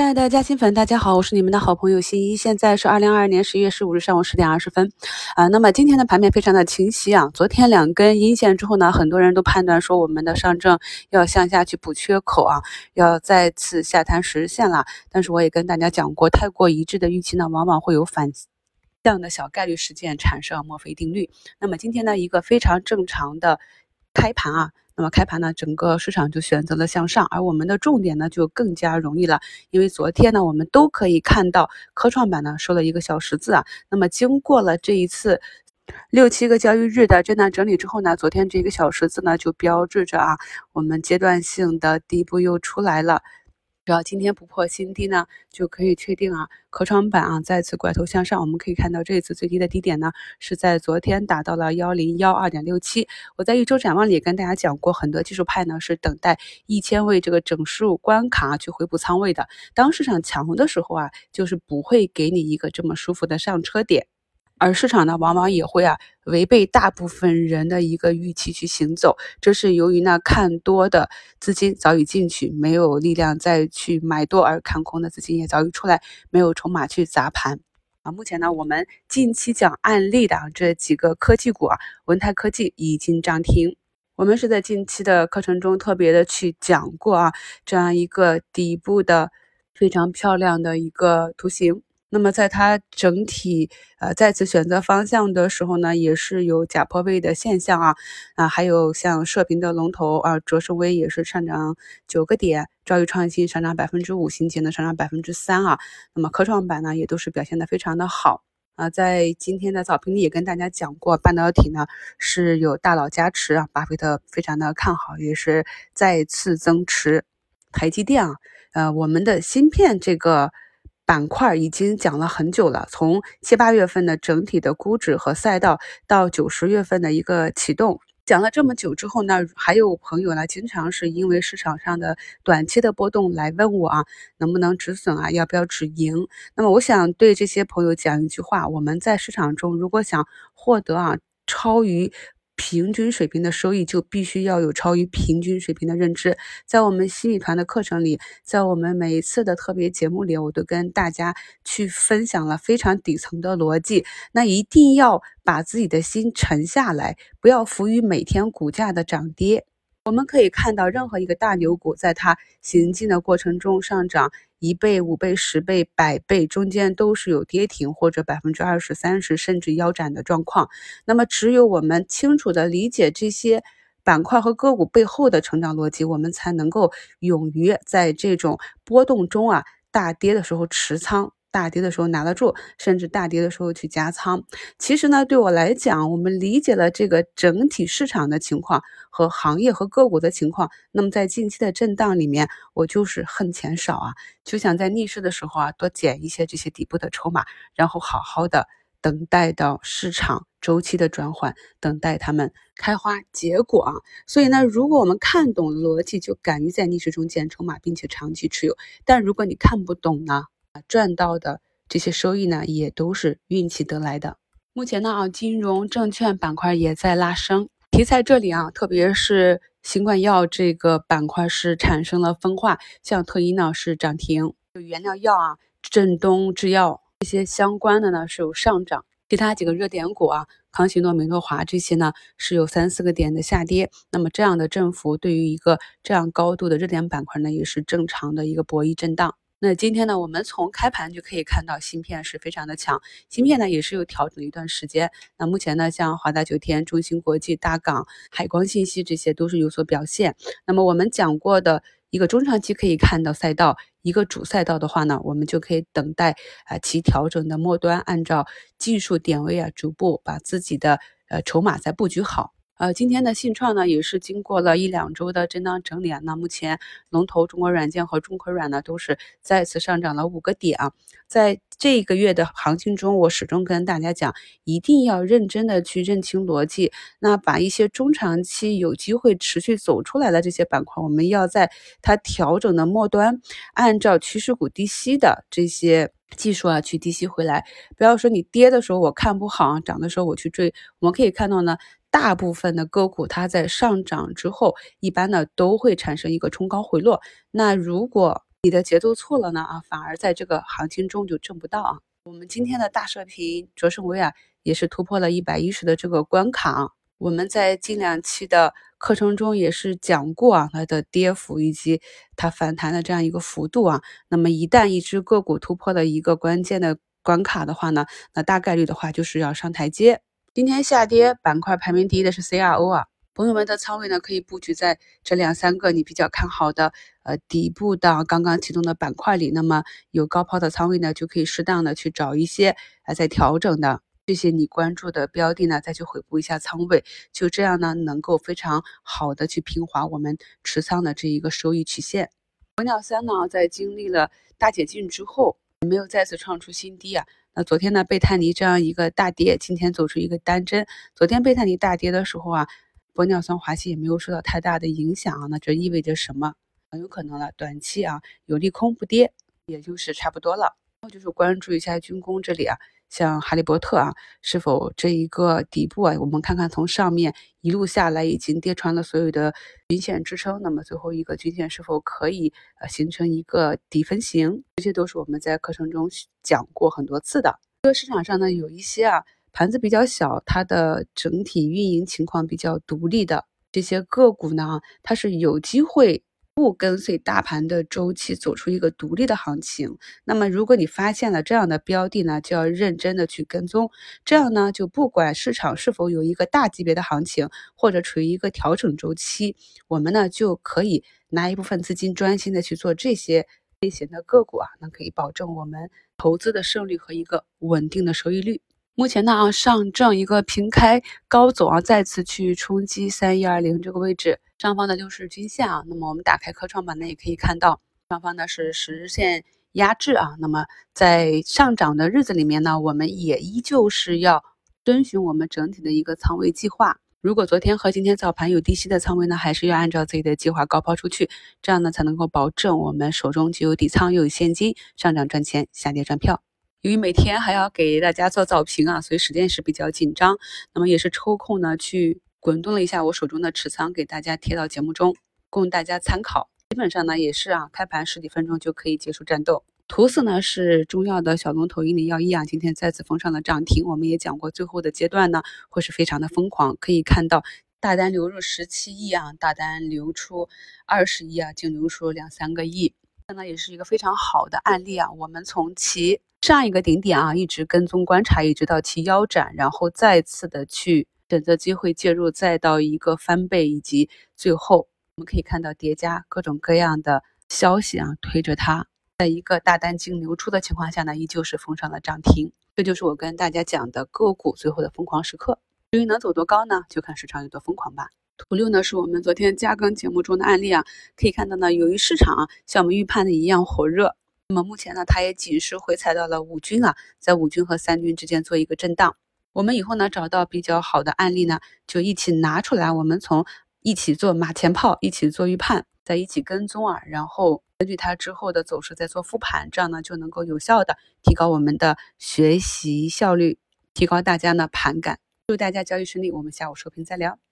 亲爱的嘉兴粉，大家好，我是你们的好朋友新一。现在是二零二二年十一月十五日上午十点二十分，啊，那么今天的盘面非常的清晰啊。昨天两根阴线之后呢，很多人都判断说我们的上证要向下去补缺口啊，要再次下探十日线了。但是我也跟大家讲过，太过一致的预期呢，往往会有反向的小概率事件产生墨菲定律。那么今天呢，一个非常正常的开盘啊。那么开盘呢，整个市场就选择了向上，而我们的重点呢就更加容易了，因为昨天呢我们都可以看到科创板呢收了一个小十字啊。那么经过了这一次六七个交易日的震荡整理之后呢，昨天这个小十字呢就标志着啊，我们阶段性的底部又出来了。只要今天不破新低呢，就可以确定啊，科创板啊再次拐头向上。我们可以看到这一次最低的低点呢，是在昨天达到了幺零幺二点六七。我在一周展望里也跟大家讲过，很多技术派呢是等待一千位这个整数关卡去回补仓位的。当市场强的时候啊，就是不会给你一个这么舒服的上车点。而市场呢，往往也会啊违背大部分人的一个预期去行走，这是由于呢看多的资金早已进去，没有力量再去买多，而看空的资金也早已出来，没有筹码去砸盘啊。目前呢，我们近期讲案例的这几个科技股啊，文泰科技已经涨停，我们是在近期的课程中特别的去讲过啊，这样一个底部的非常漂亮的一个图形。那么在它整体呃再次选择方向的时候呢，也是有假破位的现象啊啊，还有像射频的龙头啊，卓胜微也是上涨九个点，兆易创新上涨百分之五，新捷呢上涨百分之三啊。那么科创板呢也都是表现的非常的好啊，在今天的早评里也跟大家讲过，半导体呢是有大佬加持啊，巴菲特非常的看好，也是再次增持台积电啊，呃，我们的芯片这个。板块已经讲了很久了，从七八月份的整体的估值和赛道，到九十月份的一个启动，讲了这么久之后呢，还有朋友呢，经常是因为市场上的短期的波动来问我啊，能不能止损啊，要不要止盈？那么我想对这些朋友讲一句话：我们在市场中如果想获得啊超于。平均水平的收益就必须要有超于平均水平的认知。在我们心理团的课程里，在我们每一次的特别节目里，我都跟大家去分享了非常底层的逻辑。那一定要把自己的心沉下来，不要浮于每天股价的涨跌。我们可以看到，任何一个大牛股在它行进的过程中上涨。一倍、五倍、十倍、百倍，中间都是有跌停或者百分之二十三十甚至腰斩的状况。那么，只有我们清楚的理解这些板块和个股背后的成长逻辑，我们才能够勇于在这种波动中啊，大跌的时候持仓。大跌的时候拿得住，甚至大跌的时候去加仓。其实呢，对我来讲，我们理解了这个整体市场的情况和行业和个股的情况。那么在近期的震荡里面，我就是恨钱少啊，就想在逆势的时候啊，多捡一些这些底部的筹码，然后好好的等待到市场周期的转换，等待它们开花结果啊。所以呢，如果我们看懂逻辑，就敢于在逆势中捡筹码，并且长期持有。但如果你看不懂呢？赚到的这些收益呢，也都是运气得来的。目前呢啊，金融证券板块也在拉升，题材这里啊，特别是新冠药这个板块是产生了分化，像特一呢是涨停，就原料药啊、振东制药这些相关的呢是有上涨，其他几个热点股啊，康希诺、美诺华这些呢是有三四个点的下跌。那么这样的振幅对于一个这样高度的热点板块呢，也是正常的一个博弈震荡。那今天呢，我们从开盘就可以看到芯片是非常的强，芯片呢也是有调整一段时间。那目前呢，像华大九天、中芯国际、大港、海光信息这些都是有所表现。那么我们讲过的一个中长期可以看到赛道，一个主赛道的话呢，我们就可以等待啊其调整的末端，按照技术点位啊，逐步把自己的呃筹码再布局好。呃，今天的信创呢，也是经过了一两周的震荡整理啊。那目前龙头中国软件和中科软呢，都是再次上涨了五个点啊。在这个月的行情中，我始终跟大家讲，一定要认真的去认清逻辑。那把一些中长期有机会持续走出来的这些板块，我们要在它调整的末端，按照趋势股低吸的这些技术啊，去低吸回来。不要说你跌的时候我看不好，涨的时候我去追。我们可以看到呢。大部分的个股，它在上涨之后，一般呢都会产生一个冲高回落。那如果你的节奏错了呢啊，反而在这个行情中就挣不到啊。我们今天的大射频卓胜威啊，也是突破了一百一十的这个关卡。我们在近两期的课程中也是讲过啊，它的跌幅以及它反弹的这样一个幅度啊。那么一旦一只个股突破了一个关键的关卡的话呢，那大概率的话就是要上台阶。今天下跌板块排名第一的是 CRO 啊，朋友们的仓位呢可以布局在这两三个你比较看好的呃底部的刚刚启动的板块里。那么有高抛的仓位呢，就可以适当的去找一些还在调整的。这些你关注的标的呢，再去回顾一下仓位，就这样呢，能够非常好的去平滑我们持仓的这一个收益曲线。玻尿酸呢，在经历了大解禁之后，没有再次创出新低啊。那昨天呢，贝泰尼这样一个大跌，今天走出一个单针。昨天贝泰尼大跌的时候啊，玻尿酸华西也没有受到太大的影响啊。那这意味着什么？很有可能了，短期啊有利空不跌，也就是差不多了。然后就是关注一下军工这里啊。像哈利波特啊，是否这一个底部啊？我们看看从上面一路下来，已经跌穿了所有的均线支撑，那么最后一个均线是否可以呃形成一个底分型？这些都是我们在课程中讲过很多次的。这个市场上呢，有一些啊盘子比较小，它的整体运营情况比较独立的这些个股呢，它是有机会。不跟随大盘的周期走出一个独立的行情，那么如果你发现了这样的标的呢，就要认真的去跟踪。这样呢，就不管市场是否有一个大级别的行情，或者处于一个调整周期，我们呢就可以拿一部分资金专心的去做这些类型的个股啊，那可以保证我们投资的胜率和一个稳定的收益率。目前呢啊，上证一个平开高走啊，再次去冲击三一二零这个位置。上方的六十均线啊，那么我们打开科创板呢，也可以看到上方呢是十日线压制啊。那么在上涨的日子里面呢，我们也依旧是要遵循我们整体的一个仓位计划。如果昨天和今天早盘有低吸的仓位呢，还是要按照自己的计划高抛出去，这样呢才能够保证我们手中既有底仓又有现金，上涨赚钱，下跌赚票。由于每天还要给大家做早评啊，所以时间是比较紧张。那么也是抽空呢去。滚动了一下我手中的持仓，给大家贴到节目中，供大家参考。基本上呢也是啊，开盘十几分钟就可以结束战斗。图四呢是中药的小龙头一零幺一啊，今天再次封上了涨停。我们也讲过，最后的阶段呢会是非常的疯狂。可以看到大单流入十七亿啊，大单流出二十亿啊，净流出两三个亿。这呢也是一个非常好的案例啊。我们从其上一个顶点啊，一直跟踪观察，一直到其腰斩，然后再次的去。选择机会介入，再到一个翻倍，以及最后我们可以看到叠加各种各样的消息啊，推着它在一个大单净流出的情况下呢，依旧是封上了涨停。这就是我跟大家讲的个股最后的疯狂时刻。至于能走多高呢，就看市场有多疯狂吧。图六呢是我们昨天加更节目中的案例啊，可以看到呢，由于市场啊像我们预判的一样火热，那么目前呢它也仅是回踩到了五均啊，在五均和三均之间做一个震荡。我们以后呢找到比较好的案例呢，就一起拿出来，我们从一起做马前炮，一起做预判，在一起跟踪啊，然后根据它之后的走势再做复盘，这样呢就能够有效的提高我们的学习效率，提高大家呢盘感。祝大家交易顺利，我们下午收评再聊。